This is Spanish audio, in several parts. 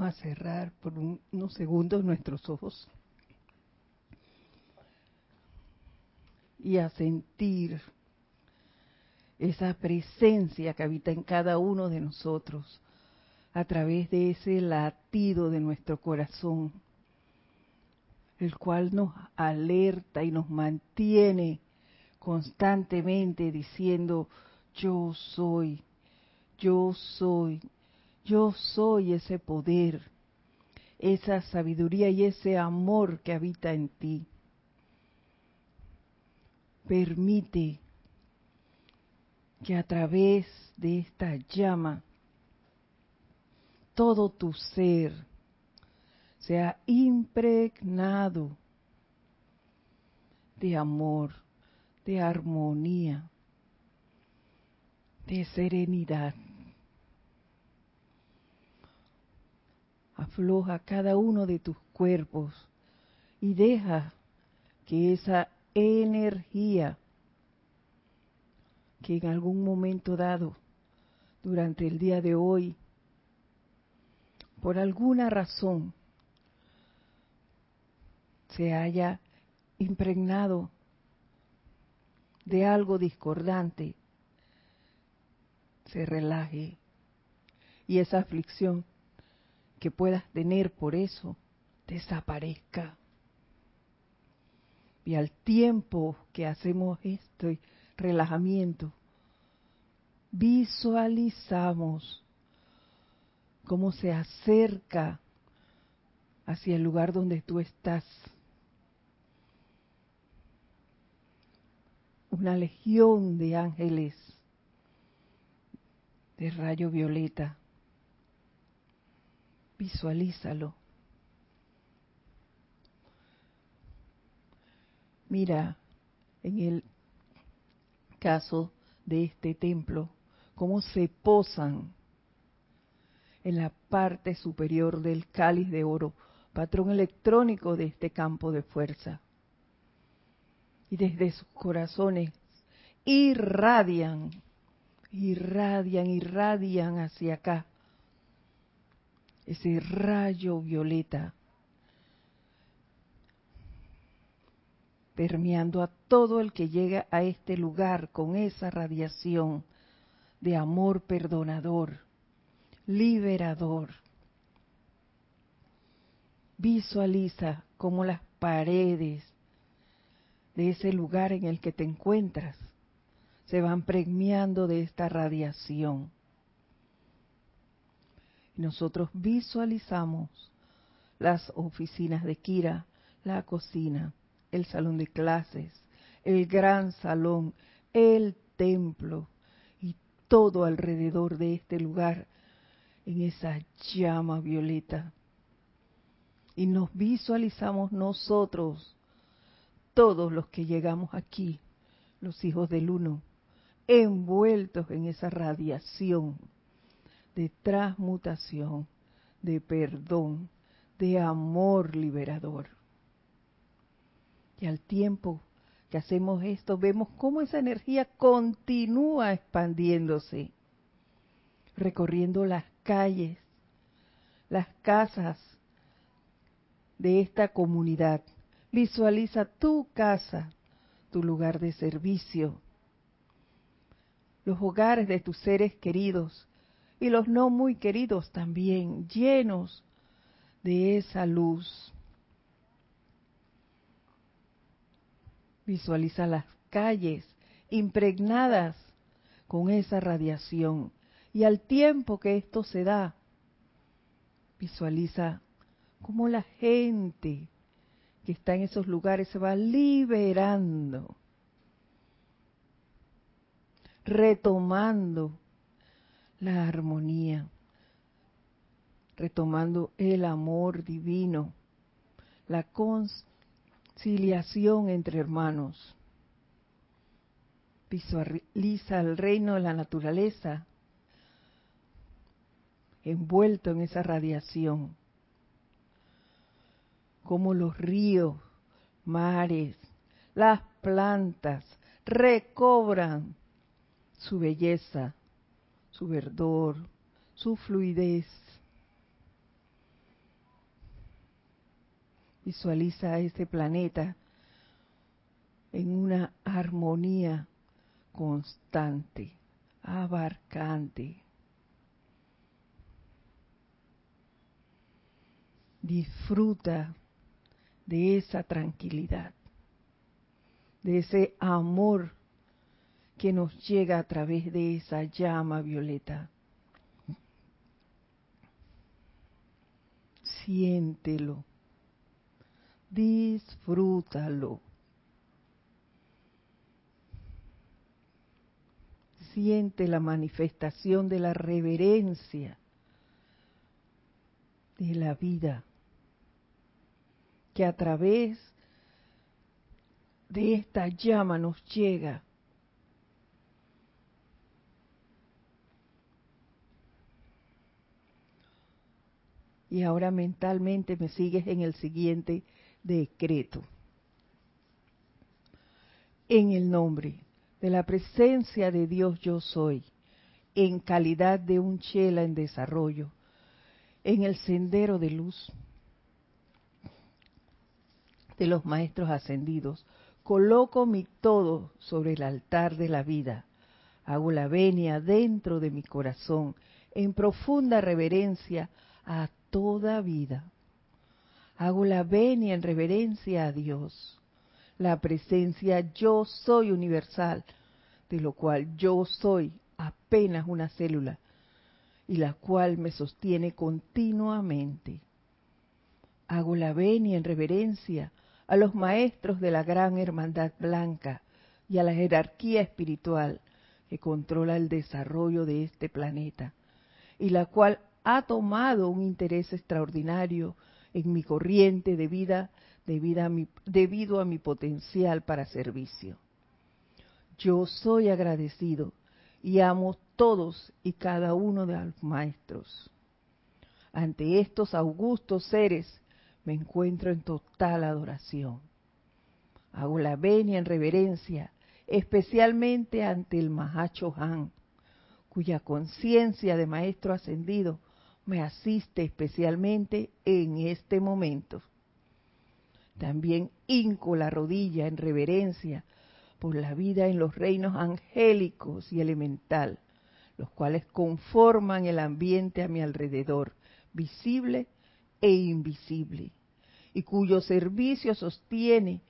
A cerrar por unos segundos nuestros ojos y a sentir esa presencia que habita en cada uno de nosotros a través de ese latido de nuestro corazón, el cual nos alerta y nos mantiene constantemente diciendo, yo soy, yo soy, yo soy ese poder, esa sabiduría y ese amor que habita en ti. Permite que a través de esta llama todo tu ser sea impregnado de amor, de armonía, de serenidad. Afloja cada uno de tus cuerpos y deja que esa energía que en algún momento dado durante el día de hoy, por alguna razón, se haya impregnado de algo discordante, se relaje. Y esa aflicción que puedas tener por eso desaparezca. Y al tiempo que hacemos este relajamiento, visualizamos cómo se acerca hacia el lugar donde tú estás. Una legión de ángeles de rayo violeta. Visualízalo. Mira en el caso de este templo, cómo se posan en la parte superior del cáliz de oro, patrón electrónico de este campo de fuerza. Y desde sus corazones irradian, irradian, irradian hacia acá ese rayo violeta permeando a todo el que llega a este lugar con esa radiación de amor perdonador, liberador. Visualiza cómo las paredes de ese lugar en el que te encuentras se van premiando de esta radiación. Nosotros visualizamos las oficinas de Kira, la cocina, el salón de clases, el gran salón, el templo y todo alrededor de este lugar en esa llama violeta. Y nos visualizamos nosotros, todos los que llegamos aquí, los hijos del uno, envueltos en esa radiación de transmutación, de perdón, de amor liberador. Y al tiempo que hacemos esto, vemos cómo esa energía continúa expandiéndose, recorriendo las calles, las casas de esta comunidad. Visualiza tu casa, tu lugar de servicio, los hogares de tus seres queridos y los no muy queridos también, llenos de esa luz Visualiza las calles impregnadas con esa radiación. Y al tiempo que esto se da, visualiza cómo la gente que está en esos lugares se va liberando, retomando la armonía, retomando el amor divino, la conciliación entre hermanos. Visualiza el reino de la naturaleza envuelto en esa radiación. Como los ríos, mares, las plantas recobran su belleza, su verdor, su fluidez. Visualiza ese planeta en una armonía constante, abarcante. Disfruta de esa tranquilidad, de ese amor que nos llega a través de esa llama violeta. Siéntelo, disfrútalo. Siente la manifestación de la reverencia de la vida que a través de esta llama nos llega. Y ahora mentalmente me sigues en el siguiente decreto. En el nombre de la presencia de Dios yo soy, en calidad de un chela en desarrollo, en el sendero de luz de los maestros ascendidos, coloco mi todo sobre el altar de la vida. Hago la venia dentro de mi corazón en profunda reverencia a toda vida. Hago la venia en reverencia a Dios, la presencia yo soy universal, de lo cual yo soy apenas una célula y la cual me sostiene continuamente. Hago la venia en reverencia a los maestros de la gran hermandad blanca y a la jerarquía espiritual que controla el desarrollo de este planeta y la cual ha tomado un interés extraordinario en mi corriente de vida, debido a mi, potencial para servicio. Yo soy agradecido y amo todos y cada uno de los maestros. Ante estos augustos seres me encuentro en total adoración. Hago la venia en reverencia, especialmente ante el Mahacho Han, cuya conciencia de Maestro Ascendido me asiste especialmente en este momento. También hinco la rodilla en reverencia por la vida en los reinos angélicos y elemental, los cuales conforman el ambiente a mi alrededor, visible e invisible y cuyo servicio sostiene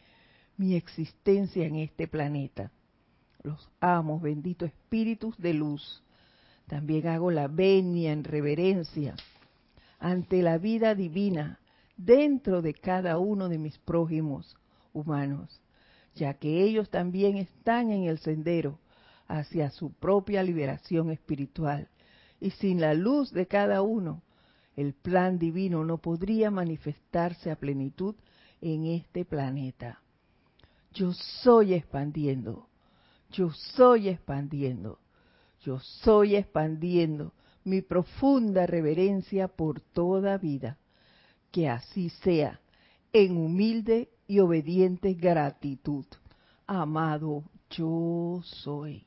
mi existencia en este planeta. Los amo, benditos espíritus de luz. También hago la venia en reverencia ante la vida divina dentro de cada uno de mis prójimos humanos, ya que ellos también están en el sendero hacia su propia liberación espiritual. Y sin la luz de cada uno, el plan divino no podría manifestarse a plenitud en este planeta. Yo soy expandiendo, yo soy expandiendo, yo soy expandiendo mi profunda reverencia por toda vida. Que así sea, en humilde y obediente gratitud. Amado, yo soy.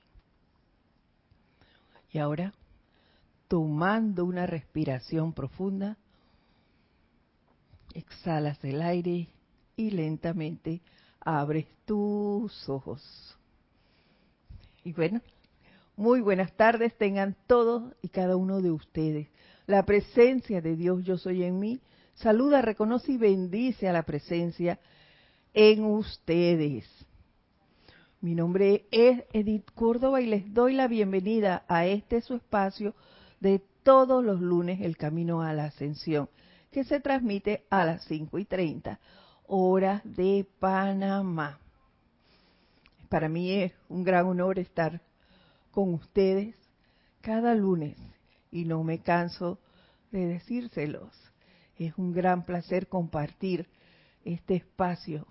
Y ahora tomando una respiración profunda, exhalas el aire y lentamente abres tus ojos. Y bueno, muy buenas tardes tengan todos y cada uno de ustedes. La presencia de Dios yo soy en mí. Saluda, reconoce y bendice a la presencia en ustedes. Mi nombre es Edith Córdoba y les doy la bienvenida a este su espacio de todos los lunes el camino a la ascensión, que se transmite a las 5 y 30 horas de Panamá. Para mí es un gran honor estar con ustedes cada lunes y no me canso de decírselos. Es un gran placer compartir este espacio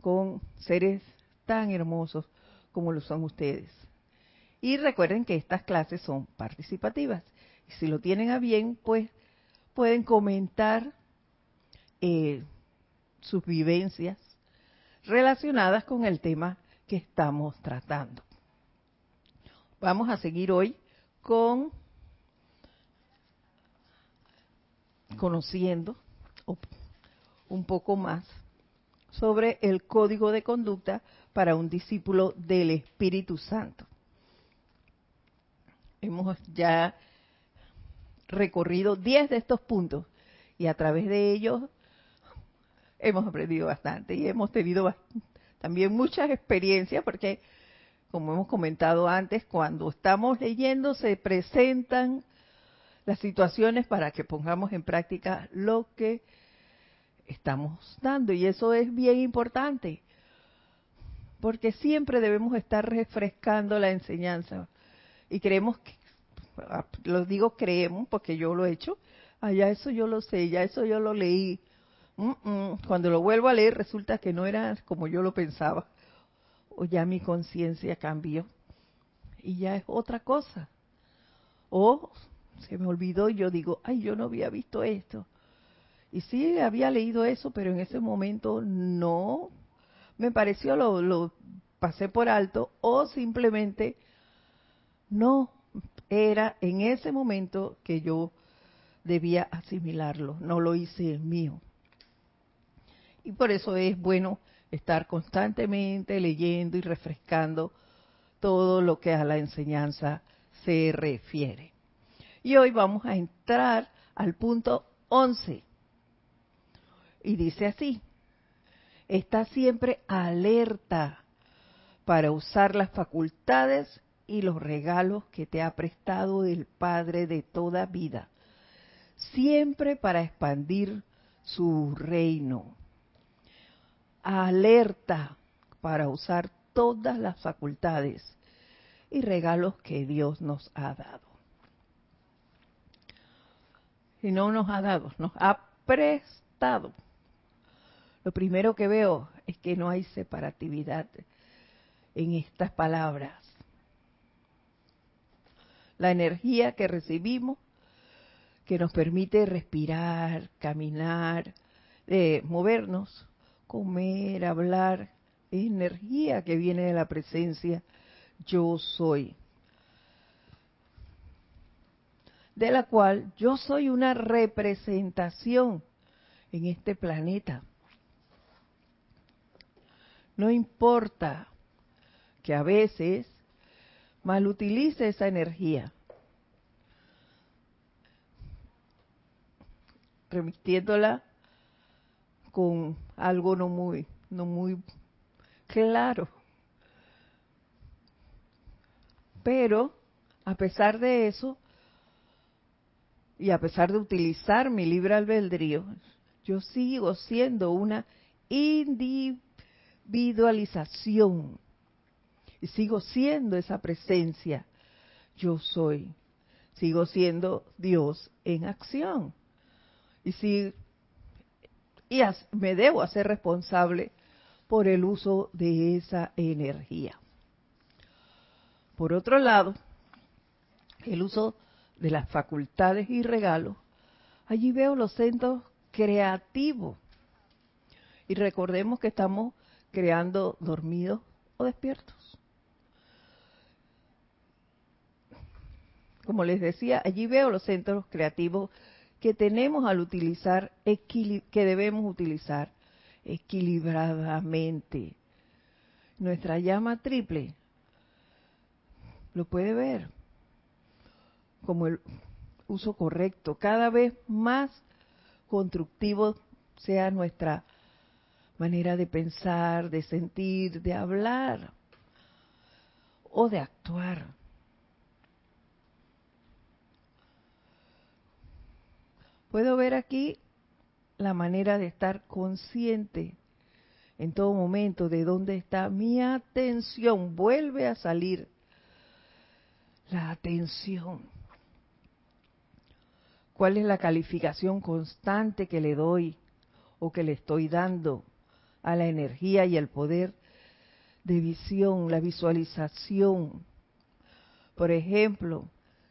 con seres tan hermosos como lo son ustedes. Y recuerden que estas clases son participativas. Y si lo tienen a bien, pues pueden comentar eh, sus vivencias relacionadas con el tema que estamos tratando. Vamos a seguir hoy con conociendo un poco más sobre el código de conducta para un discípulo del Espíritu Santo. Hemos ya recorrido 10 de estos puntos y a través de ellos hemos aprendido bastante y hemos tenido también muchas experiencias porque, como hemos comentado antes, cuando estamos leyendo se presentan las situaciones para que pongamos en práctica lo que estamos dando. Y eso es bien importante porque siempre debemos estar refrescando la enseñanza. Y creemos que ah, lo digo creemos porque yo lo he hecho ah, ya eso yo lo sé ya eso yo lo leí cuando lo vuelvo a leer resulta que no era como yo lo pensaba o ya mi conciencia cambió. Y ya es otra cosa. O se me olvidó y yo digo ay yo no había visto esto y sí, había leído eso, pero en ese momento no. Me pareció, lo, lo pasé por alto o simplemente no. Era en ese momento que yo debía asimilarlo, no lo hice mío. Y por eso es bueno estar constantemente leyendo y refrescando todo lo que a la enseñanza se refiere. Y hoy vamos a entrar al punto 11 y dice así, está siempre alerta para usar las facultades y los regalos que te ha prestado el Padre de toda vida, siempre para expandir su reino. Alerta para usar todas las facultades y regalos que Dios nos ha dado. Y no nos ha dado, nos ha prestado lo primero que veo es que no hay separatividad en estas palabras. La energía que recibimos, que nos permite respirar, caminar, eh, movernos, comer, hablar, es energía que viene de la presencia yo soy, de la cual yo soy una representación en este planeta. No importa que a veces malutilice esa energía, remitiéndola con algo no muy, no muy claro. Pero, a pesar de eso, y a pesar de utilizar mi libre albedrío, yo sigo siendo una individual individualización. Y sigo siendo esa presencia. Yo soy. Sigo siendo Dios en acción. Y, si, y me debo hacer responsable por el uso de esa energía. Por otro lado, el uso de las facultades y regalos, allí veo los centros creativos. Y recordemos que estamos creando dormidos o despiertos. Como les decía, allí veo los centros creativos que tenemos al utilizar, que debemos utilizar equilibradamente. Nuestra llama triple lo puede ver como el uso correcto, cada vez más constructivo sea nuestra manera de pensar, de sentir, de hablar o de actuar. Puedo ver aquí la manera de estar consciente en todo momento de dónde está mi atención. Vuelve a salir la atención. ¿Cuál es la calificación constante que le doy o que le estoy dando? a la energía y el poder de visión, la visualización. Por ejemplo,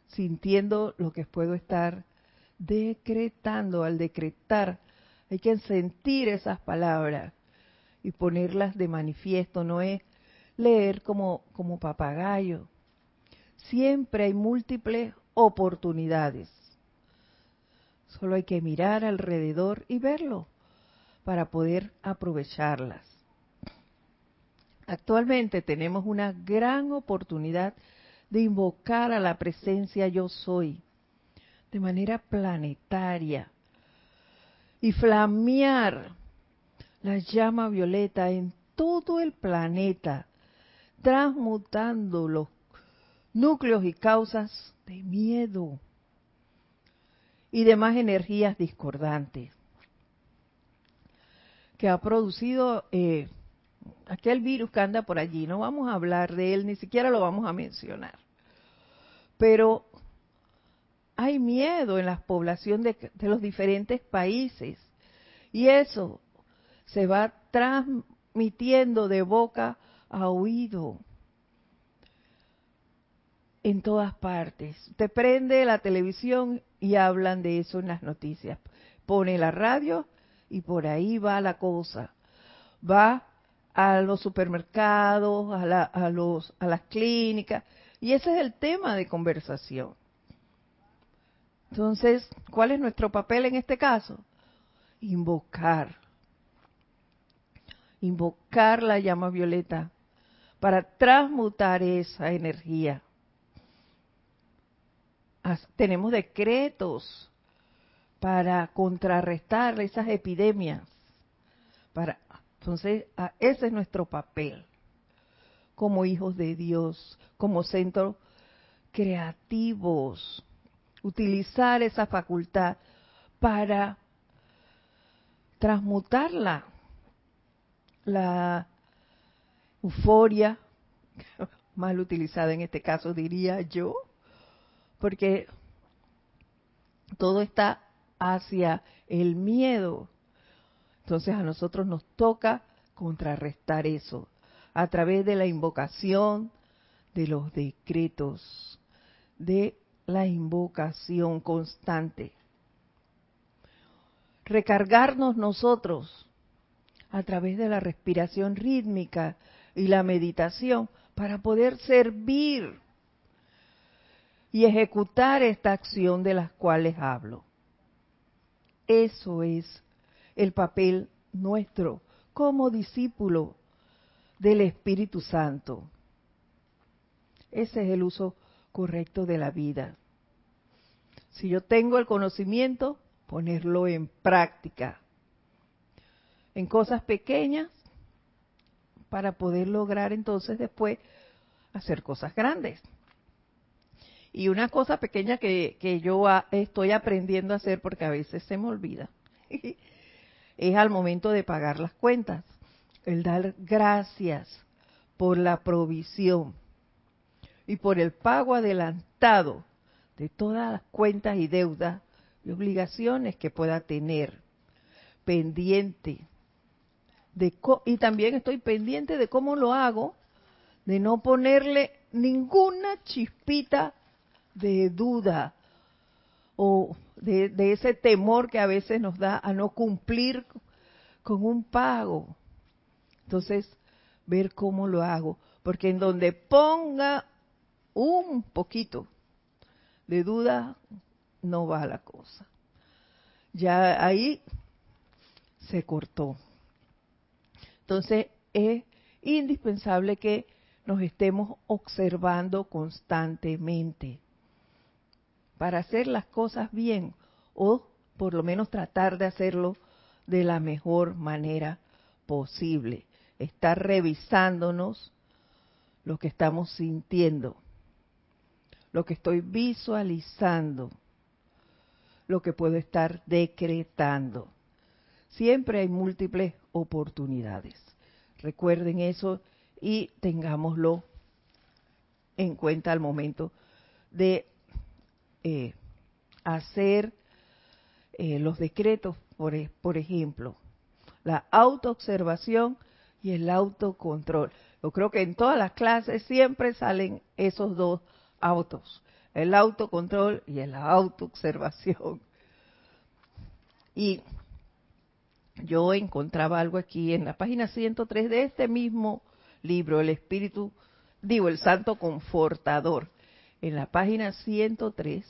sintiendo lo que puedo estar decretando. Al decretar hay que sentir esas palabras y ponerlas de manifiesto, no es leer como, como papagayo. Siempre hay múltiples oportunidades. Solo hay que mirar alrededor y verlo para poder aprovecharlas. Actualmente tenemos una gran oportunidad de invocar a la presencia yo soy de manera planetaria y flamear la llama violeta en todo el planeta, transmutando los núcleos y causas de miedo y demás energías discordantes que ha producido eh, aquel virus que anda por allí. No vamos a hablar de él, ni siquiera lo vamos a mencionar. Pero hay miedo en la población de, los diferentes países y eso se va transmitiendo de boca a oído en todas partes. Te prende la televisión y hablan de eso en las noticias. Pone la radio y por ahí va la cosa. Va a los supermercados, a, a, los, a las clínicas, y ese es el tema de conversación. Entonces, ¿cuál es nuestro papel en este caso? Invocar. Invocar la llama violeta para transmutar esa energía. Tenemos decretos para contrarrestar esas epidemias. Entonces, ese es nuestro papel como hijos de Dios, como centros creativos, utilizar esa facultad para transmutarla, la euforia, mal utilizada en este caso diría yo, porque todo está hacia el miedo. Entonces a nosotros nos toca contrarrestar eso a través de la invocación, de los decretos, de la invocación constante. Recargarnos nosotros a través de la respiración rítmica y la meditación para poder servir y ejecutar esta acción de las cuales hablo. Eso es el papel nuestro como discípulo del Espíritu Santo. Ese es el uso correcto de la vida. Si yo tengo el conocimiento, ponerlo en práctica. En cosas pequeñas, para poder lograr entonces después hacer cosas grandes. Y una cosa pequeña que, que yo estoy aprendiendo a hacer, porque a veces se me olvida, es al momento de pagar las cuentas, el dar gracias por la provisión y por el pago adelantado de todas las cuentas y deudas y obligaciones que pueda tener pendiente de y también estoy pendiente de cómo lo hago de no ponerle ninguna chispita de duda o de, de, ese temor que a veces nos da a no cumplir con un pago. Entonces, ver cómo lo hago, porque en donde ponga un poquito de duda, no va la cosa. Ya ahí se cortó. Entonces, es indispensable que nos estemos observando constantemente para hacer las cosas bien o por lo menos tratar de hacerlo de la mejor manera posible. Estar revisándonos lo que estamos sintiendo, lo que estoy visualizando, lo que puedo estar decretando. Siempre hay múltiples oportunidades. Recuerden eso y tengámoslo en cuenta al momento de eh, hacer eh, los decretos, por, e, por ejemplo, la autoobservación y el autocontrol. Yo creo que en todas las clases siempre salen esos dos autos, el autocontrol y la autoobservación. Y yo encontraba algo aquí en la página 103 de este mismo libro, El Espíritu, digo, el Santo Confortador en la página 103.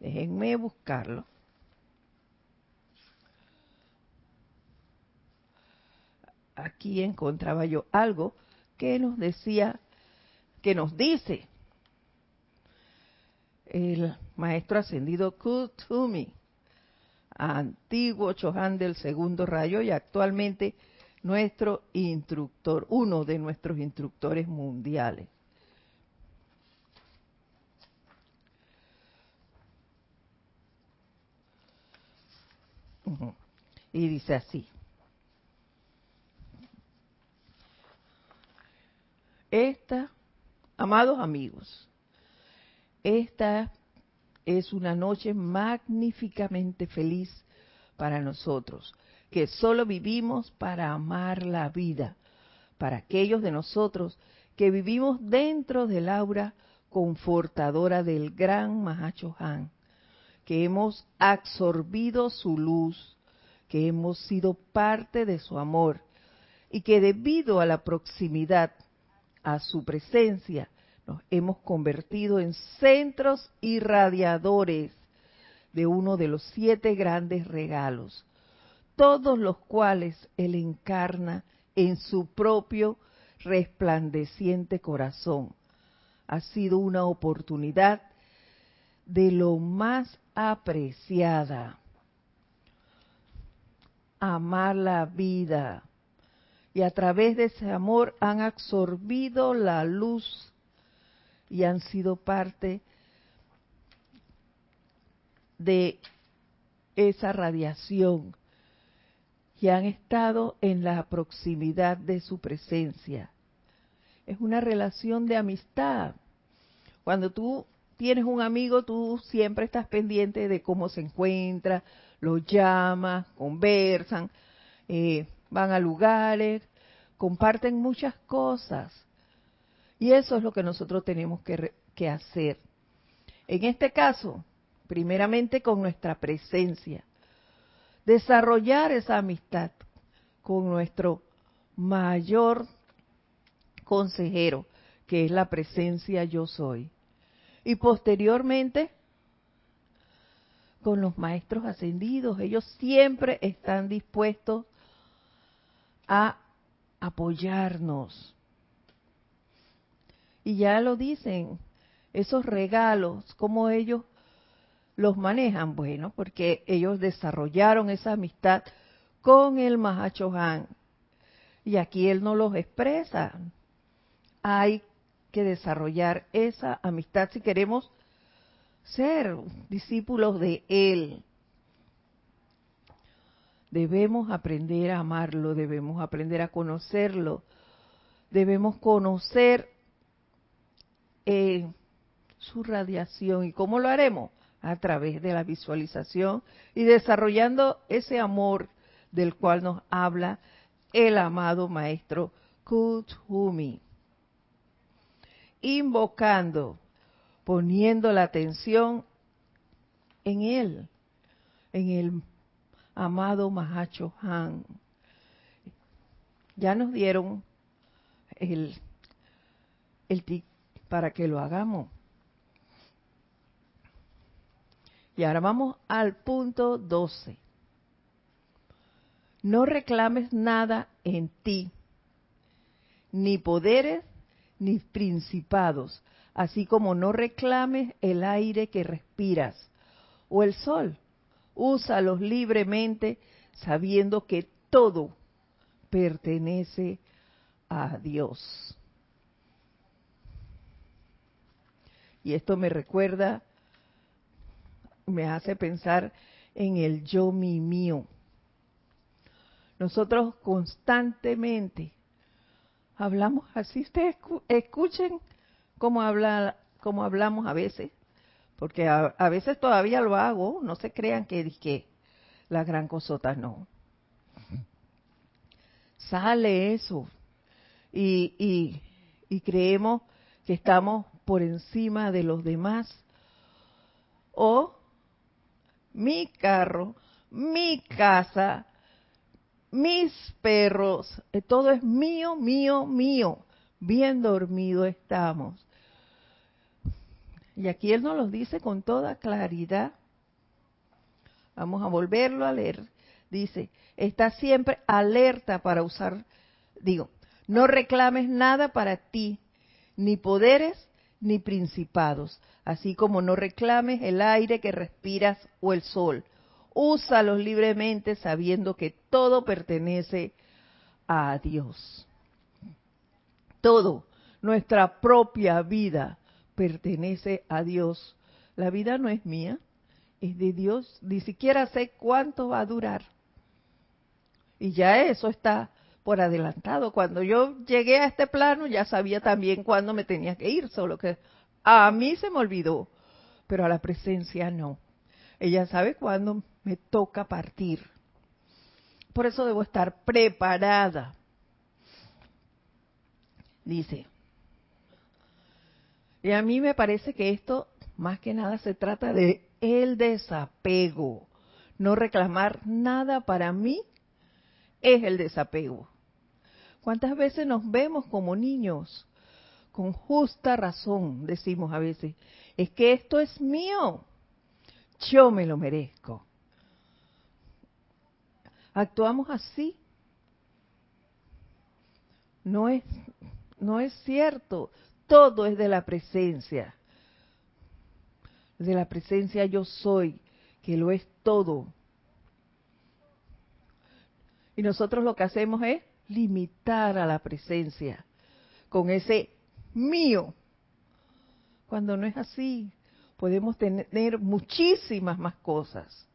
Déjenme buscarlo. aquí encontraba yo algo que nos decía, que nos dice el maestro ascendido Kutumi, antiguo Chohan del segundo rayo y actualmente nuestro instructor, uno de nuestros instructores mundiales. Y dice así. Esta, amados amigos, esta es una noche magníficamente feliz para nosotros, que solo vivimos para amar la vida, para aquellos de nosotros que vivimos dentro del aura confortadora del gran Mahacho Han, que hemos absorbido su luz, que hemos sido parte de su amor y que debido a la proximidad a su presencia, nos hemos convertido en centros irradiadores de uno de los siete grandes regalos, todos los cuales Él encarna en su propio resplandeciente corazón. Ha sido una oportunidad de lo más apreciada. Amar la vida, y a través de ese amor han absorbido la luz y han sido parte de esa radiación y han estado en la proximidad de su presencia. Es una relación de amistad. Cuando tú tienes un amigo, tú siempre estás pendiente de cómo se encuentra, lo llamas, conversan, eh, van a lugares, comparten muchas cosas. Y eso es lo que nosotros tenemos que, que hacer. En este caso, primeramente con nuestra presencia. Desarrollar esa amistad con nuestro mayor consejero, que es la presencia yo soy. Y posteriormente con los maestros ascendidos. Ellos siempre están dispuestos a apoyarnos. Y ya lo dicen, esos regalos, cómo ellos los manejan, bueno, porque ellos desarrollaron esa amistad con el Mahacho Han. Y aquí él no los expresa. Hay que desarrollar esa amistad si queremos ser discípulos de él. Debemos aprender a amarlo, debemos aprender a conocerlo, debemos conocer su radiación. ¿Y cómo lo haremos? A través de la visualización y desarrollando ese amor del cual nos habla el amado maestro Kuthumi. Invocando, poniendo la atención en él, en el amado Mahacho Han. Ya nos dieron el, el para que lo hagamos. Y ahora vamos al punto 12. No reclames nada en ti, ni poderes, ni principados, así como no reclames el aire que respiras o el sol úsalos libremente sabiendo que todo pertenece a Dios. Y esto me recuerda, me hace pensar en el yo mi mío. Nosotros constantemente hablamos así, ustedes escuchen cómo habla, cómo hablamos a veces porque a, veces todavía lo hago, no se crean que, que la gran cosota no. Sale eso y, y, y creemos que estamos por encima de los demás. O mi carro, mi casa, mis perros, eh, todo es mío, mío, mío. Bien dormido estamos. Y aquí Él nos lo dice con toda claridad. Vamos a volverlo a leer. Dice, está siempre alerta para usar digo, no reclames nada para ti, ni poderes ni principados, así como no reclames el aire que respiras o el sol. Úsalos libremente sabiendo que todo pertenece a Dios. Todo, nuestra propia vida pertenece a Dios. La vida no es mía, es de Dios. Ni siquiera sé cuánto va a durar. Y ya eso está por adelantado. Cuando yo llegué a este plano ya sabía también cuándo me tenía que ir, solo que a mí se me olvidó, pero a la presencia no. Ella sabe cuándo me toca partir. Por eso debo estar preparada. Dice, y a mí me parece que esto más que nada se trata de el desapego. No reclamar nada para mí es el desapego. ¿Cuántas veces nos vemos como niños? Con justa razón decimos a veces, es que esto es mío, yo me lo merezco. Actuamos así. No es, no es cierto, todo es de la presencia. De la presencia yo soy, que lo es todo. Y nosotros lo que hacemos es limitar a la presencia con ese mío. Cuando no es así, podemos tener muchísimas más cosas.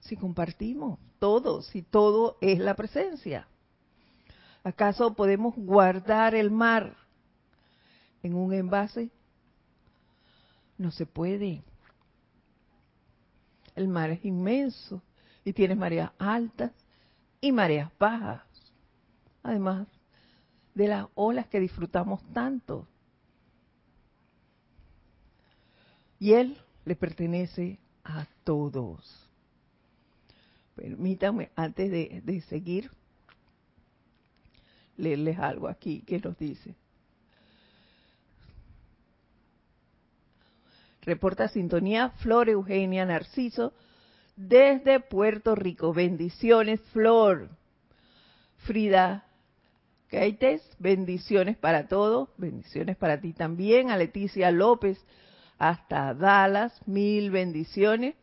Si compartimos todo, si todo es la presencia. ¿Acaso podemos guardar el mar en un envase? No se puede. El mar es inmenso y tiene mareas altas y mareas bajas además de las olas que disfrutamos tanto. Y Él le pertenece a todos. Permítanme, antes de, de seguir, leerles algo aquí que nos dice. Reporta sintonía Flor Eugenia Narciso desde Puerto Rico. Bendiciones, Flor. Frida Keites, bendiciones para todos, bendiciones para ti también, a Leticia López hasta Dallas, mil bendiciones.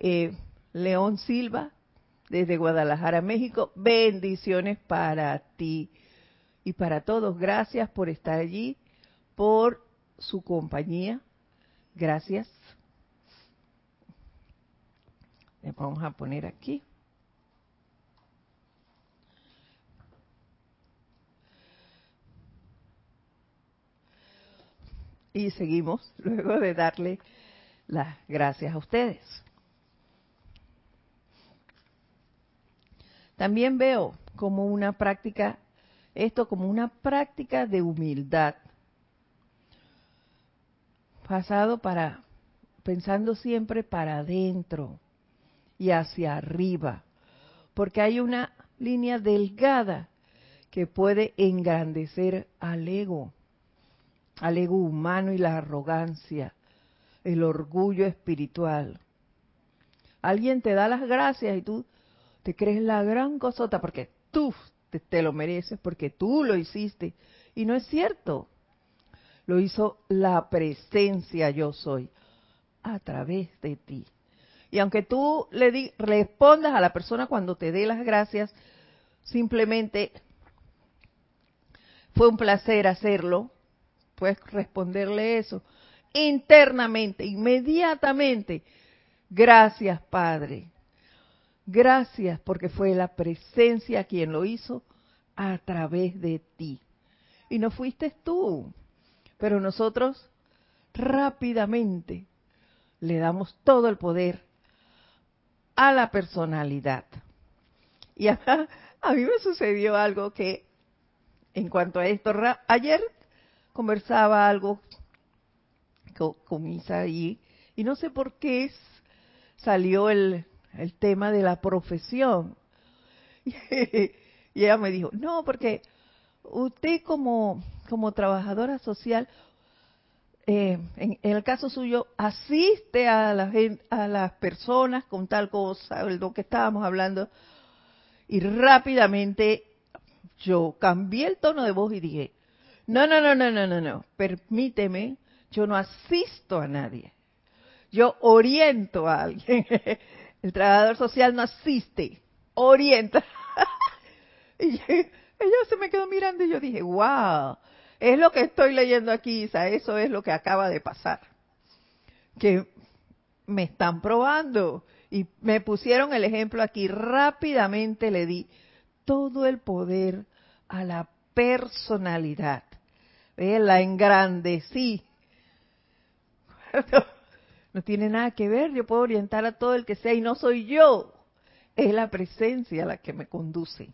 Eh, León Silva, desde Guadalajara, México, bendiciones para ti y para todos. Gracias por estar allí, por su compañía. Gracias. Le vamos a poner aquí. y seguimos luego de darle las gracias a ustedes. También veo como una práctica, esto como una práctica de humildad, pasado para, pensando siempre para adentro y hacia arriba, porque hay una línea delgada que puede engrandecer al ego al ego humano y la arrogancia, el orgullo espiritual. Alguien te da las gracias y tú te crees la gran cosota porque tú te, lo mereces, porque tú lo hiciste. Y no es cierto. Lo hizo la presencia yo soy a través de ti. Y aunque tú le di, respondas a la persona cuando te dé las gracias, simplemente fue un placer hacerlo, puedes responderle eso internamente, inmediatamente. Gracias, Padre. Gracias porque fue la presencia quien lo hizo a través de ti. Y no fuiste tú, pero nosotros rápidamente le damos todo el poder a la personalidad. Y acá a mí me sucedió algo que, en cuanto a esto, ayer conversaba algo con, Isa y, y no sé por qué salió el, el tema de la profesión. Y, ella me dijo, no, porque usted como, como trabajadora social, eh, en, el caso suyo, asiste a, a las personas con tal cosa, lo que estábamos hablando, y rápidamente yo cambié el tono de voz y dije, no, no, no, no, no, no, no, permíteme, yo no asisto a nadie. Yo oriento a alguien. El trabajador social no asiste, orienta. y ella se me quedó mirando y yo dije, wow, es lo que estoy leyendo aquí, Isa, eso es lo que acaba de pasar. Que me están probando y me pusieron el ejemplo aquí, rápidamente le di todo el poder a la personalidad. La engrandecí. No, tiene nada que ver, yo puedo orientar a todo el que sea y no soy yo, es la presencia la que me conduce.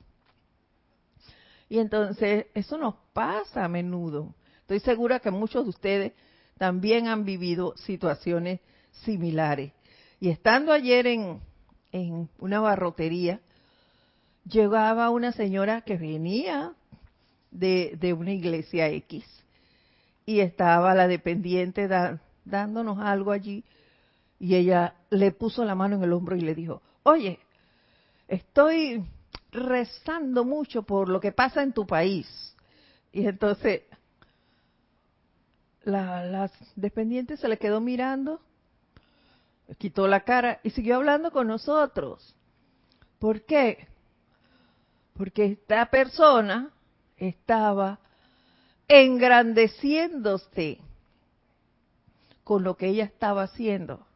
Y entonces eso nos pasa a menudo. Estoy segura que muchos de ustedes también han vivido situaciones similares. Y estando ayer en, una barrotería, llegaba una señora que venía de una iglesia X y estaba la dependiente dándonos algo allí y ella le puso la mano en el hombro y le dijo, oye, estoy rezando mucho por lo que pasa en tu país. Y entonces la, la dependiente se le quedó mirando, quitó la cara y siguió hablando con nosotros. ¿Por qué? Porque esta persona estaba engrandeciéndose con lo que ella estaba haciendo.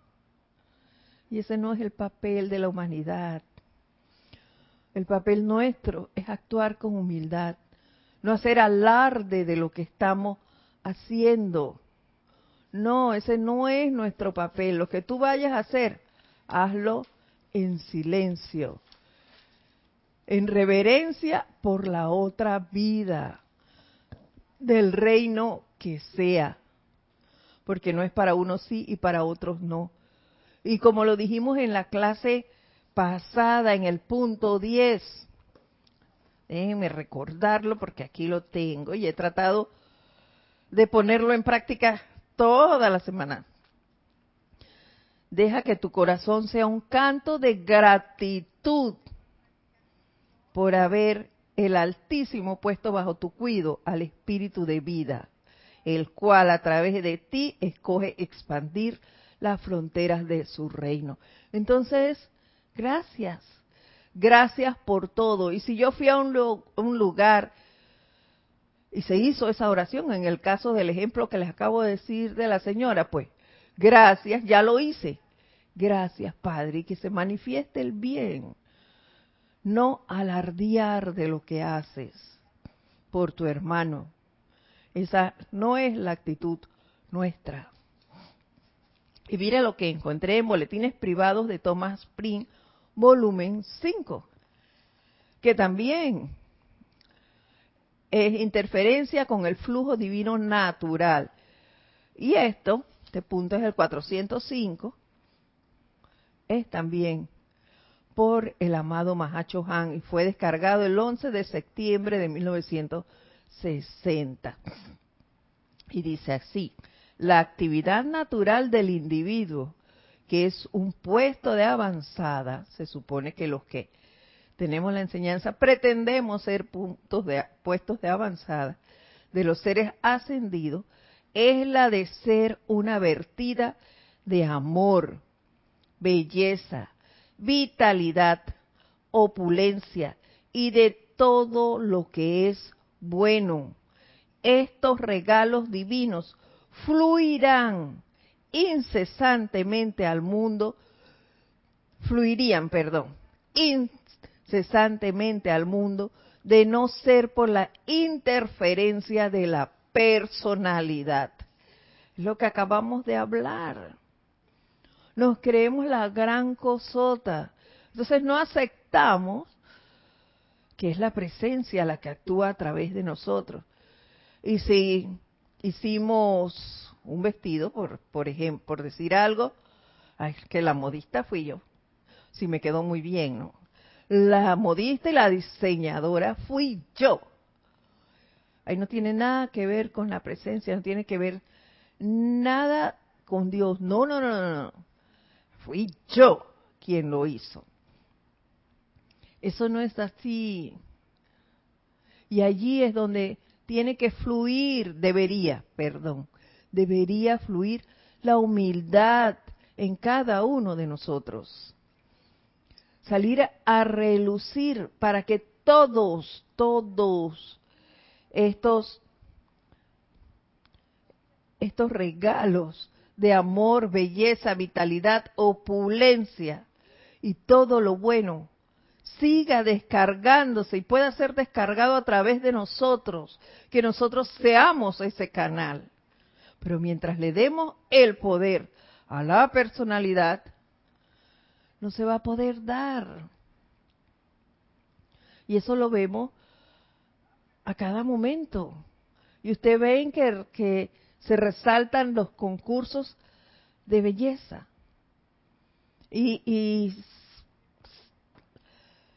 Y ese no es el papel de la humanidad. El papel nuestro es actuar con humildad, no hacer alarde de lo que estamos haciendo. No, ese no es nuestro papel. Lo que tú vayas a hacer, hazlo en silencio, en reverencia por la otra vida del reino que sea, porque no es para unos sí y para otros no. Y como lo dijimos en la clase pasada, en el punto 10, déjenme recordarlo porque aquí lo tengo y he tratado de ponerlo en práctica toda la semana. Deja que tu corazón sea un canto de gratitud por haber el Altísimo puesto bajo tu cuido al Espíritu de vida, el cual a través de ti escoge expandir las fronteras de su reino. Entonces, gracias, gracias por todo. Y si yo fui a un, lugar y se hizo esa oración, en el caso del ejemplo que les acabo de decir de la señora, pues, gracias, ya lo hice. Gracias, Padre, y que se manifieste el bien no alardear de lo que haces por tu hermano. Esa no es la actitud nuestra. Y mire lo que encontré en Boletines Privados de Thomas Pring, volumen 5, que también es interferencia con el flujo divino natural. Y esto, este punto es el 405, es también por el amado Mahacho Han y fue descargado el 11 de septiembre de 1960. Y dice así, la actividad natural del individuo, que es un puesto de avanzada, se supone que los que tenemos la enseñanza pretendemos ser puntos de, puestos de avanzada de los seres ascendidos, es la de ser una vertida de amor, belleza, vitalidad, opulencia y de todo lo que es bueno. Estos regalos divinos fluirán incesantemente al mundo, fluirían, perdón, incesantemente al mundo, de no ser por la interferencia de la personalidad. Es lo que acabamos de hablar nos creemos la gran cosota. Entonces no aceptamos que es la presencia la que actúa a través de nosotros. Y si hicimos un vestido, por, por ejemplo, por decir algo, ay, que la modista fui yo. Si me quedó muy bien, ¿no? La modista y la diseñadora fui yo. Ahí no tiene nada que ver con la presencia, no tiene que ver nada con Dios. No, no, no, no, no fui yo quien lo hizo. Eso no es así. Y allí es donde tiene que fluir, debería, perdón, debería fluir la humildad en cada uno de nosotros. Salir a relucir para que todos, todos estos, estos regalos de amor, belleza, vitalidad, opulencia y todo lo bueno siga descargándose y pueda ser descargado a través de nosotros, que nosotros seamos ese canal. Pero mientras le demos el poder a la personalidad, no se va a poder dar. Y eso lo vemos a cada momento. Y usted ven que, se resaltan los concursos de belleza. Y, y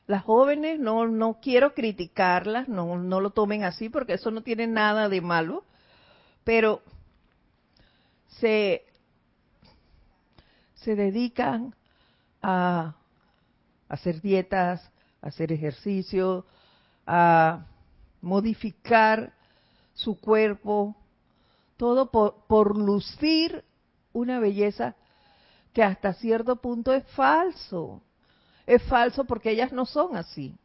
las jóvenes, no, no quiero criticarlas, no, no lo tomen así porque eso no tiene nada de malo, pero se, se dedican a hacer dietas, a hacer ejercicio, a modificar su cuerpo, todo por, por lucir una belleza que hasta cierto punto es falso. Es falso porque ellas no son así.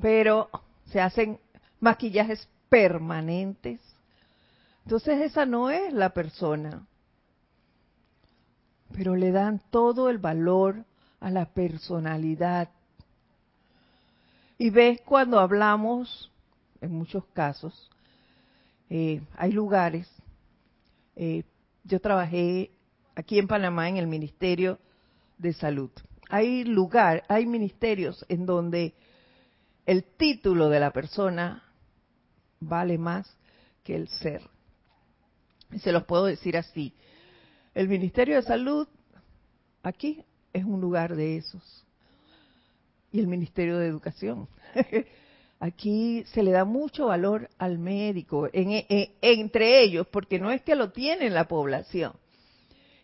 Pero se hacen maquillajes permanentes. Entonces esa no es la persona. Pero le dan todo el valor a la personalidad. Y ves cuando hablamos, en muchos casos, eh, hay lugares, eh, yo trabajé aquí en Panamá en el Ministerio de Salud. Hay lugar, hay ministerios en donde el título de la persona vale más que el ser. Se los puedo decir así. El Ministerio de Salud aquí es un lugar de esos y el Ministerio de Educación. Aquí se le da mucho valor al médico, entre ellos, porque no es que lo tiene la población.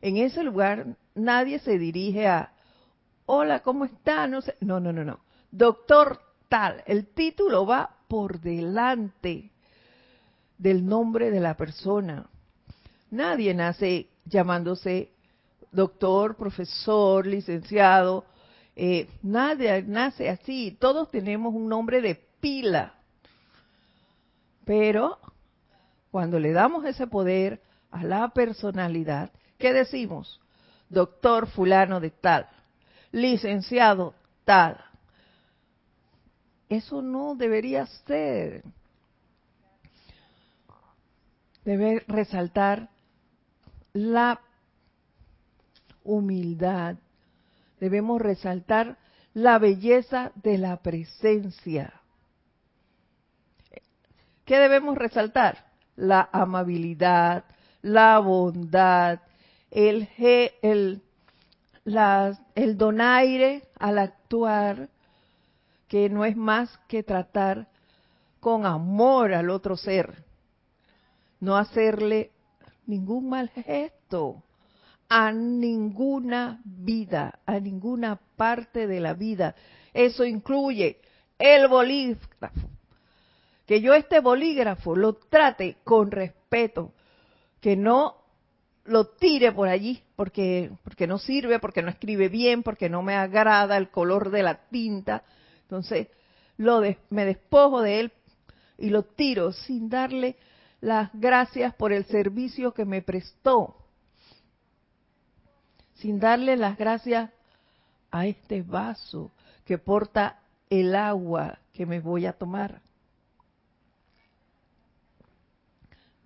En ese lugar nadie se dirige a, hola, ¿cómo está? No, sé. no, no, no, no. Doctor tal, el título va por delante del nombre de la persona. Nadie nace llamándose doctor, profesor, licenciado, eh, nadie nace así, todos tenemos un nombre de pila. Pero cuando le damos ese poder a la personalidad, ¿qué decimos? Doctor fulano de tal, licenciado tal. Eso no debería ser. Debe resaltar la humildad debemos resaltar la belleza de la presencia. ¿Qué debemos resaltar? La amabilidad, la bondad, el, el, el donaire al actuar, que no es más que tratar con amor al otro ser, no hacerle ningún mal gesto, a ninguna vida, a ninguna parte de la vida. Eso incluye el bolígrafo. Que yo este bolígrafo lo trate con respeto, que no lo tire por allí porque porque no sirve, porque no escribe bien, porque no me agrada el color de la tinta. Entonces, lo me despojo de él y lo tiro sin darle las gracias por el servicio que me prestó sin darle las gracias a este vaso que porta el agua que me voy a tomar.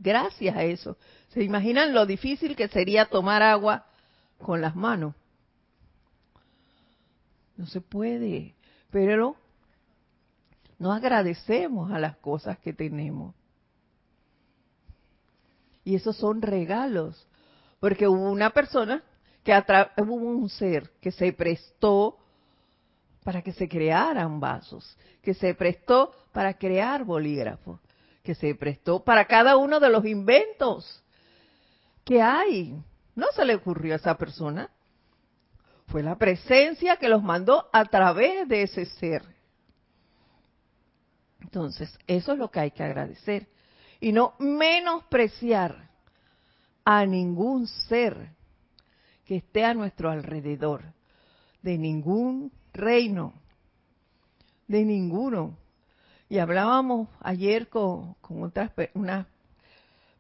Gracias a eso. ¿Se imaginan lo difícil que sería tomar agua con las manos? No se puede, pero no agradecemos a las cosas que tenemos. Y esos son regalos, porque hubo una persona que hubo un ser que se prestó para que se crearan vasos, que se prestó para crear bolígrafos, que se prestó para cada uno de los inventos que hay. No se le ocurrió a esa persona. Fue la presencia que los mandó a través de ese ser. Entonces, eso es lo que hay que agradecer. Y no menospreciar a ningún ser que esté a nuestro alrededor, de ningún reino, de ninguno. Y hablábamos ayer con, otras unas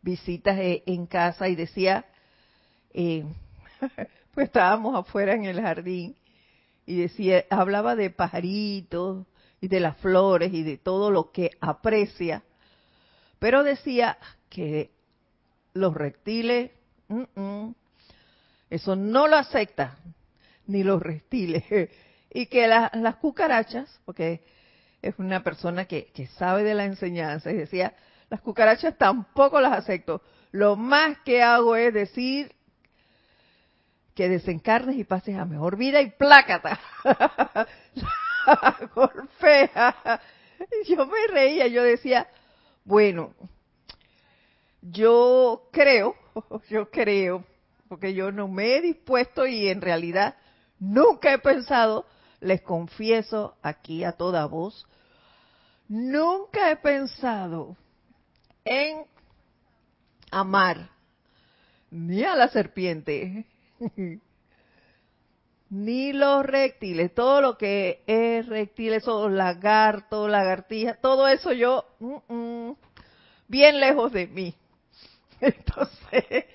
visitas eh, en casa y decía, eh, pues estábamos afuera en el jardín y decía, hablaba de pajaritos y de las flores y de todo lo que aprecia, pero decía que los reptiles, eso no lo acepta, ni los reptiles, y que las cucarachas, porque es una persona que, sabe de la enseñanza, y decía, las cucarachas tampoco las acepto. Lo más que hago es decir que desencarnes y pases a mejor vida y plácata. golpea. Yo me reía, yo decía, bueno, yo creo, yo creo, porque yo no me he dispuesto y en realidad nunca he pensado, les confieso aquí a toda voz, nunca he pensado en amar ni a la serpiente, ni los reptiles, todo lo que es reptiles, esos lagartos, lagartijas, todo eso yo, bien lejos de mí. Entonces,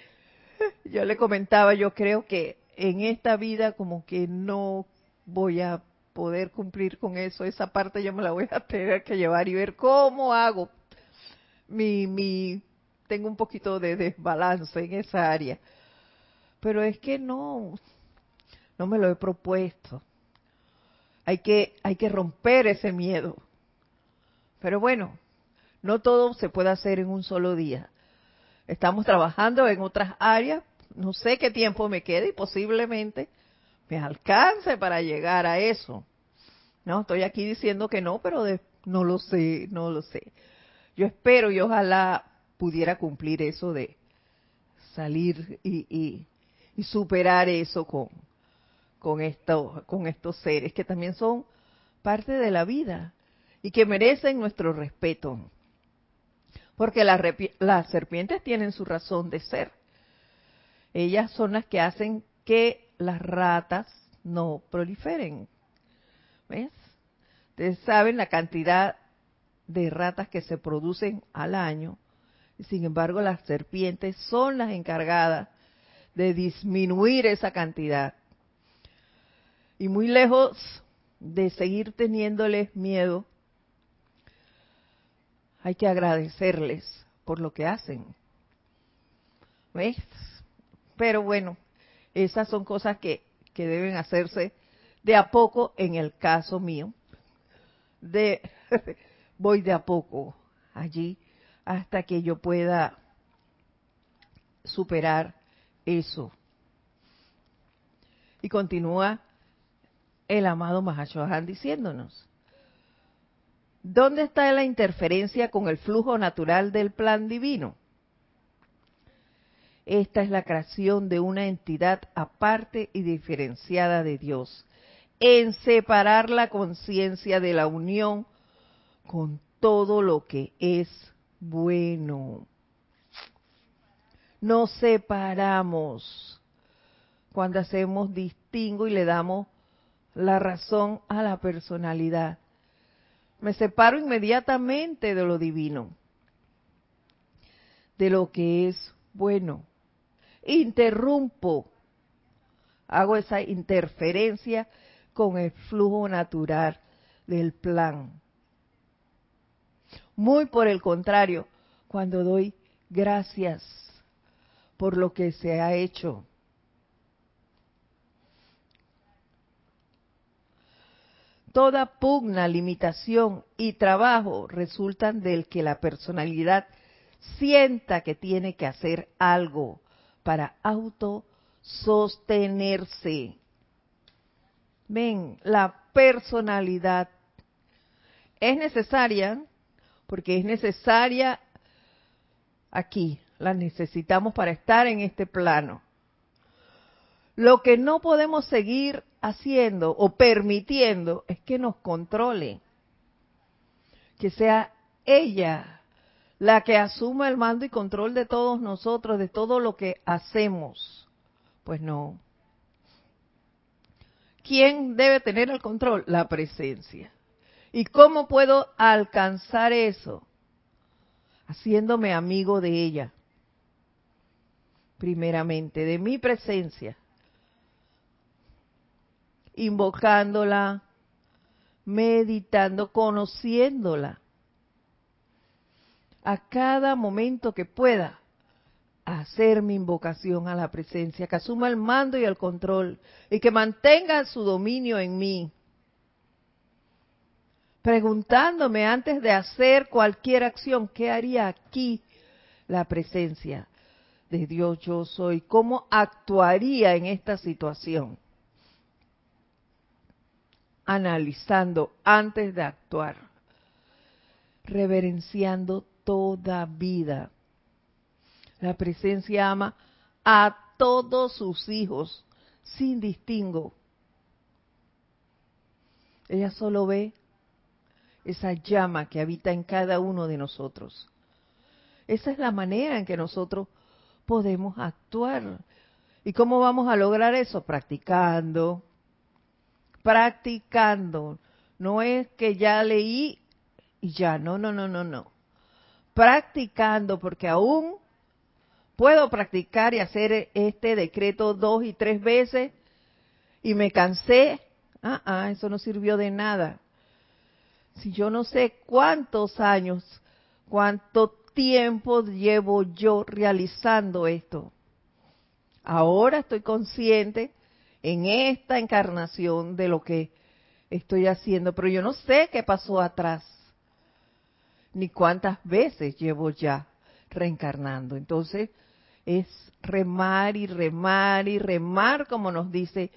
yo le comentaba, yo creo que en esta vida como que no voy a poder cumplir con eso, esa parte yo me la voy a tener que llevar y ver cómo hago. Mi, mi, tengo un poquito de desbalance en esa área. Pero es que no, no me lo he propuesto. Hay que, hay que romper ese miedo. Pero bueno, no todo se puede hacer en un solo día. Estamos trabajando en otras áreas. No sé qué tiempo me quede y posiblemente me alcance para llegar a eso. No, estoy aquí diciendo que no, pero no lo sé, no lo sé. Yo espero y ojalá pudiera cumplir eso de salir y, y superar eso con, con, con estos seres que también son parte de la vida y que merecen nuestro respeto. Porque las, las serpientes tienen su razón de ser. Ellas son las que hacen que las ratas no proliferen. ¿Ves? Ustedes saben la cantidad de ratas que se producen al año. Sin embargo, las serpientes son las encargadas de disminuir esa cantidad. Y muy lejos de seguir teniéndoles miedo, hay que agradecerles por lo que hacen. ¿Ves? Pero bueno, esas son cosas que, que deben hacerse de a poco en el caso mío. De voy de a poco allí hasta que yo pueda superar eso. Y continúa el amado Mahashohan diciéndonos, ¿dónde está la interferencia con el flujo natural del plan divino? Esta es la creación de una entidad aparte y diferenciada de Dios, en separar la conciencia de la unión con todo lo que es bueno. Nos separamos cuando hacemos distingo y le damos la razón a la personalidad. Me separo inmediatamente de lo divino, de lo que es bueno. Interrumpo, hago esa interferencia con el flujo natural del plan. Muy por el contrario, cuando doy gracias por lo que se ha hecho, Toda pugna, limitación y trabajo resultan del que la personalidad sienta que tiene que hacer algo para autosostenerse. Ven, la personalidad es necesaria porque es necesaria aquí, la necesitamos para estar en este plano. Lo que no podemos seguir haciendo o permitiendo es que nos controle, que sea ella la que asuma el mando y control de todos nosotros, de todo lo que hacemos. Pues no. ¿Quién debe tener el control? La presencia. ¿Y cómo puedo alcanzar eso? Haciéndome amigo de ella. Primeramente, de mi presencia. Invocándola, meditando, conociéndola. A cada momento que pueda hacer mi invocación a la presencia, que asuma el mando y el control y que mantenga su dominio en mí. Preguntándome antes de hacer cualquier acción, ¿qué haría aquí la presencia de Dios yo soy? ¿Cómo actuaría en esta situación? Analizando antes de actuar, reverenciando toda vida la presencia ama a todos sus hijos, sin distingo. Ella solo ve esa llama que habita en cada uno de nosotros. Esa es la manera en que nosotros podemos actuar. ¿Y cómo vamos a lograr eso? Practicando, practicando. No es que ya leí y ya, no, no, no, no, no. Practicando, porque aún puedo practicar y hacer este decreto dos y tres veces y me cansé. Ah, ah, eso no sirvió de nada. Si yo no sé cuántos años, cuánto tiempo llevo yo realizando esto. Ahora estoy consciente en esta encarnación de lo que estoy haciendo, pero yo no sé qué pasó atrás, ni cuántas veces llevo ya reencarnando. Entonces, es remar y remar y remar, como nos dice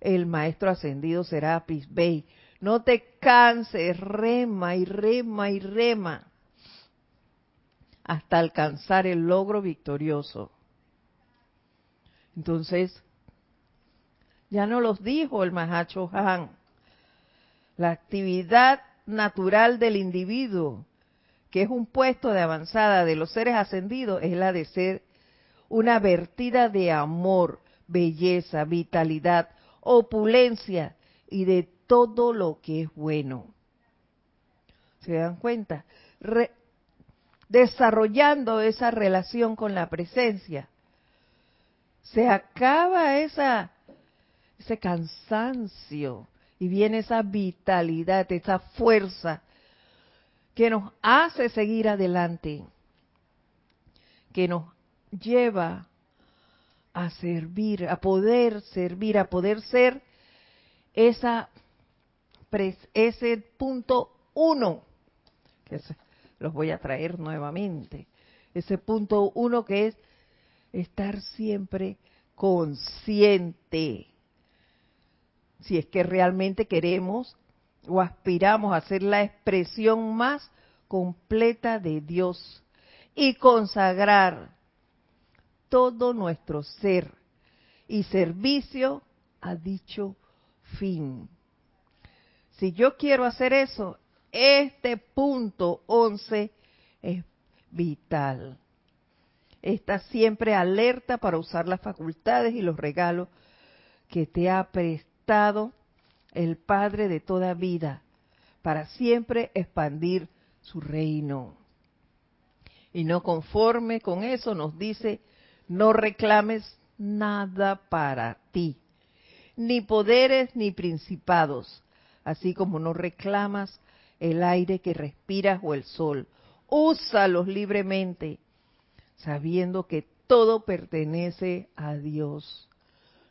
el maestro ascendido Serapis Bey. No te canses, rema y rema y rema hasta alcanzar el logro victorioso. Entonces, ya no los dijo el Mahacho Han. La actividad natural del individuo, que es un puesto de avanzada de los seres ascendidos, es la de ser una vertida de amor, belleza, vitalidad, opulencia y de todo lo que es bueno. ¿Se dan cuenta? desarrollando esa relación con la presencia, se acaba esa, ese cansancio y viene esa vitalidad, esa fuerza que nos hace seguir adelante, que nos lleva a servir, a poder servir, a poder ser ese punto uno, que los voy a traer nuevamente, ese punto uno que es estar siempre consciente, si es que realmente queremos o aspiramos a ser la expresión más completa de Dios y consagrar todo nuestro ser y servicio a dicho fin. Si yo quiero hacer eso, este punto 11 es vital. Está siempre alerta para usar las facultades y los regalos que te ha prestado el Padre de toda vida para siempre expandir su reino. Y no conforme con eso nos dice no reclames nada para ti, ni poderes ni principados, así como no reclamas el aire que respiras o el sol. Úsalos libremente, sabiendo que todo pertenece a Dios.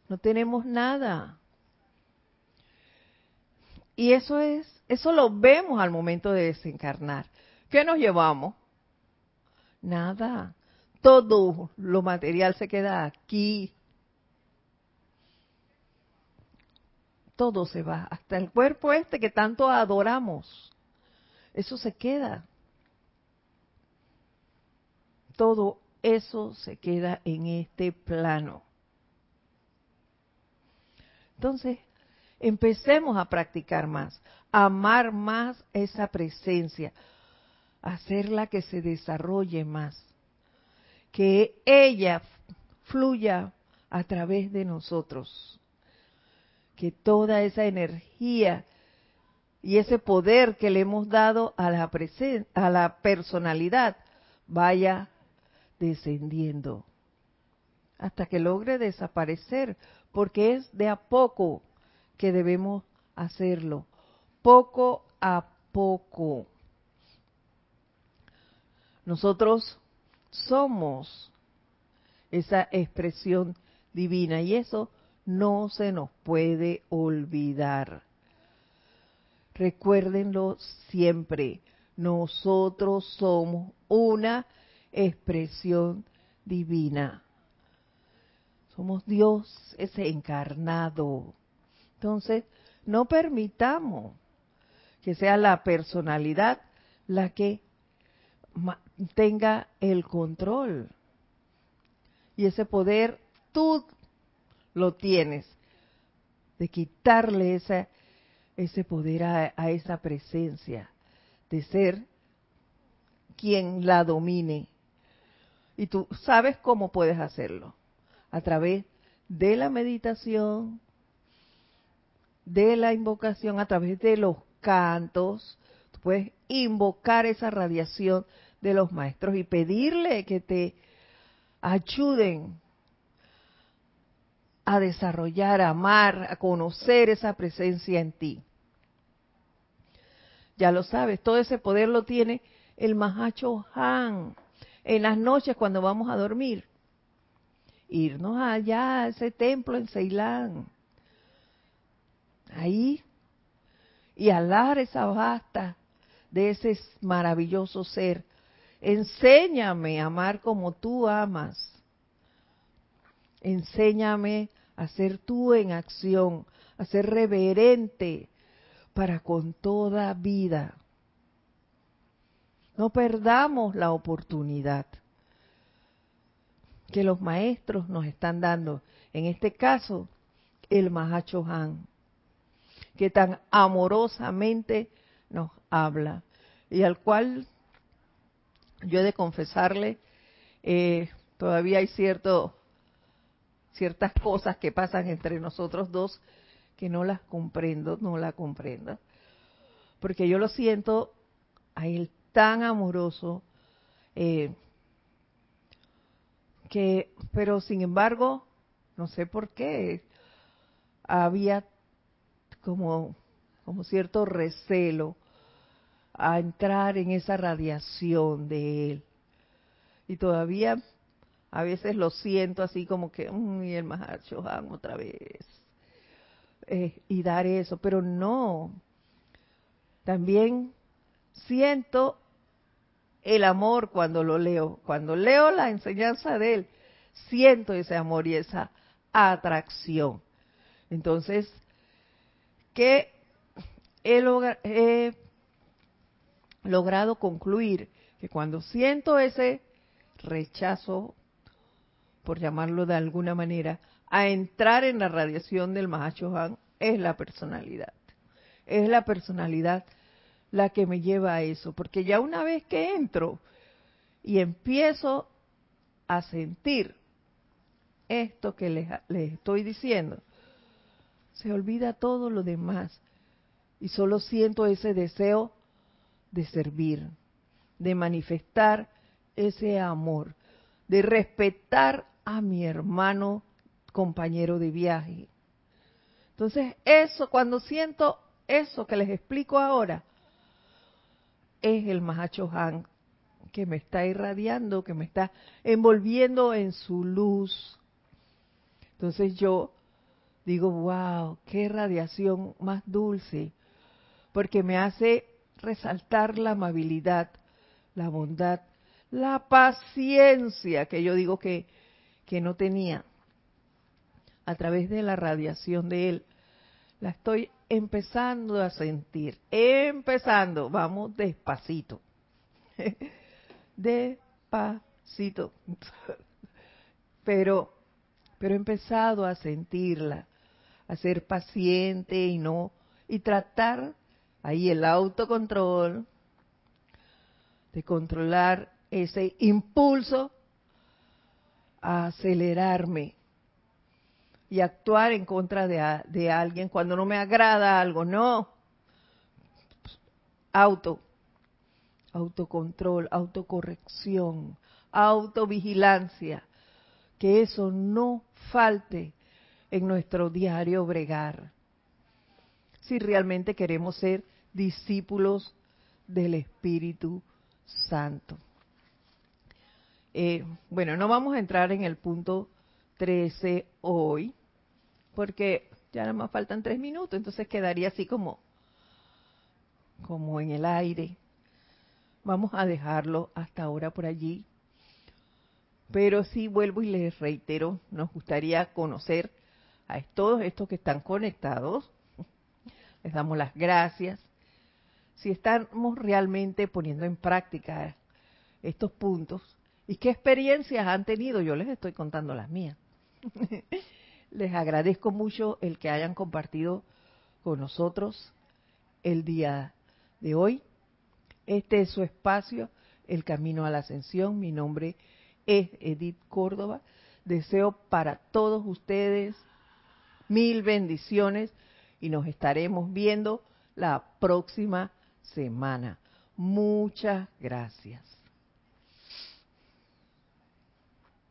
No tenemos nada. Y eso es, eso lo vemos al momento de desencarnar. ¿Qué nos llevamos? Nada todo lo material se queda aquí. Todo se va, hasta el cuerpo este que tanto adoramos. Eso se queda. Todo eso se queda en este plano. Entonces, empecemos a practicar más, a amar más esa presencia, hacerla que se desarrolle más, que ella fluya a través de nosotros, que toda esa energía y ese poder que le hemos dado a la, a la personalidad vaya descendiendo hasta que logre desaparecer, porque es de a poco que debemos hacerlo, poco a poco. Nosotros somos esa expresión divina y eso no se nos puede olvidar. Recuérdenlo siempre, nosotros somos una expresión divina. Somos Dios ese encarnado. Entonces, no permitamos que sea la personalidad la que tenga el control. Y ese poder tú lo tienes de quitarle esa ese poder a, a esa presencia, de ser quien la domine. Y tú sabes cómo puedes hacerlo, a través de la meditación, de la invocación, a través de los cantos, puedes invocar esa radiación de los maestros y pedirle que te ayuden a desarrollar, a amar, a conocer esa presencia en ti ya lo sabes, todo ese poder lo tiene el Mahacho Han en las noches cuando vamos a dormir. Irnos allá a ese templo en Ceilán, ahí, y alar esa basta de ese maravilloso ser. Enséñame a amar como tú amas. Enséñame a ser tú en acción, a ser reverente, para con toda vida. No perdamos la oportunidad que los maestros nos están dando. En este caso, el Mahacho Han, que tan amorosamente nos habla y al cual yo he de confesarle, eh, todavía hay cierto, ciertas cosas que pasan entre nosotros dos que no las comprendo, no la comprendo. Porque yo lo siento a él tan amoroso, eh, que, pero sin embargo, no sé por qué, había como, como cierto recelo a entrar en esa radiación de él. Y todavía a veces lo siento así como que, mm, y el Mahacho otra vez. Eh, y dar eso, pero no. También siento el amor cuando lo leo. Cuando leo la enseñanza de él, siento ese amor y esa atracción. Entonces, que he, logrado concluir que cuando siento ese rechazo, por llamarlo de alguna manera, a entrar en la radiación del Mahashohan es la personalidad. Es la personalidad la que me lleva a eso, porque ya una vez que entro y empiezo a sentir esto que les, les estoy diciendo, se olvida todo lo demás y solo siento ese deseo de servir, de manifestar ese amor, de respetar a mi hermano compañero de viaje. Entonces, eso, cuando siento eso que les explico ahora, es el Mahacho Han que me está irradiando, que me está envolviendo en su luz. Entonces yo digo, wow, qué radiación más dulce, porque me hace resaltar la amabilidad, la bondad, la paciencia que yo digo que, que no tenía a través de la radiación de él, la estoy empezando a sentir, empezando, vamos despacito, despacito, pero, pero he empezado a sentirla, a ser paciente y no, y tratar ahí el autocontrol, de controlar ese impulso a acelerarme y actuar en contra de, de alguien cuando no me agrada algo, no. Auto, autocontrol, autocorrección, autovigilancia, que eso no falte en nuestro diario bregar. Si realmente queremos ser discípulos del Espíritu Santo. Eh, bueno, no vamos a entrar en el punto 13 hoy, porque ya nada más faltan tres minutos, entonces quedaría así como, como en el aire. Vamos a dejarlo hasta ahora por allí. Pero sí vuelvo y les reitero, nos gustaría conocer a todos estos que están conectados. Les damos las gracias. Si estamos realmente poniendo en práctica estos puntos y qué experiencias han tenido, yo les estoy contando las mías. les agradezco mucho el que hayan compartido con nosotros el día de hoy. Este es su espacio, El Camino a la Ascensión. Mi nombre es Edith Córdoba. Deseo para todos ustedes mil bendiciones y nos estaremos viendo la próxima semana. Muchas gracias.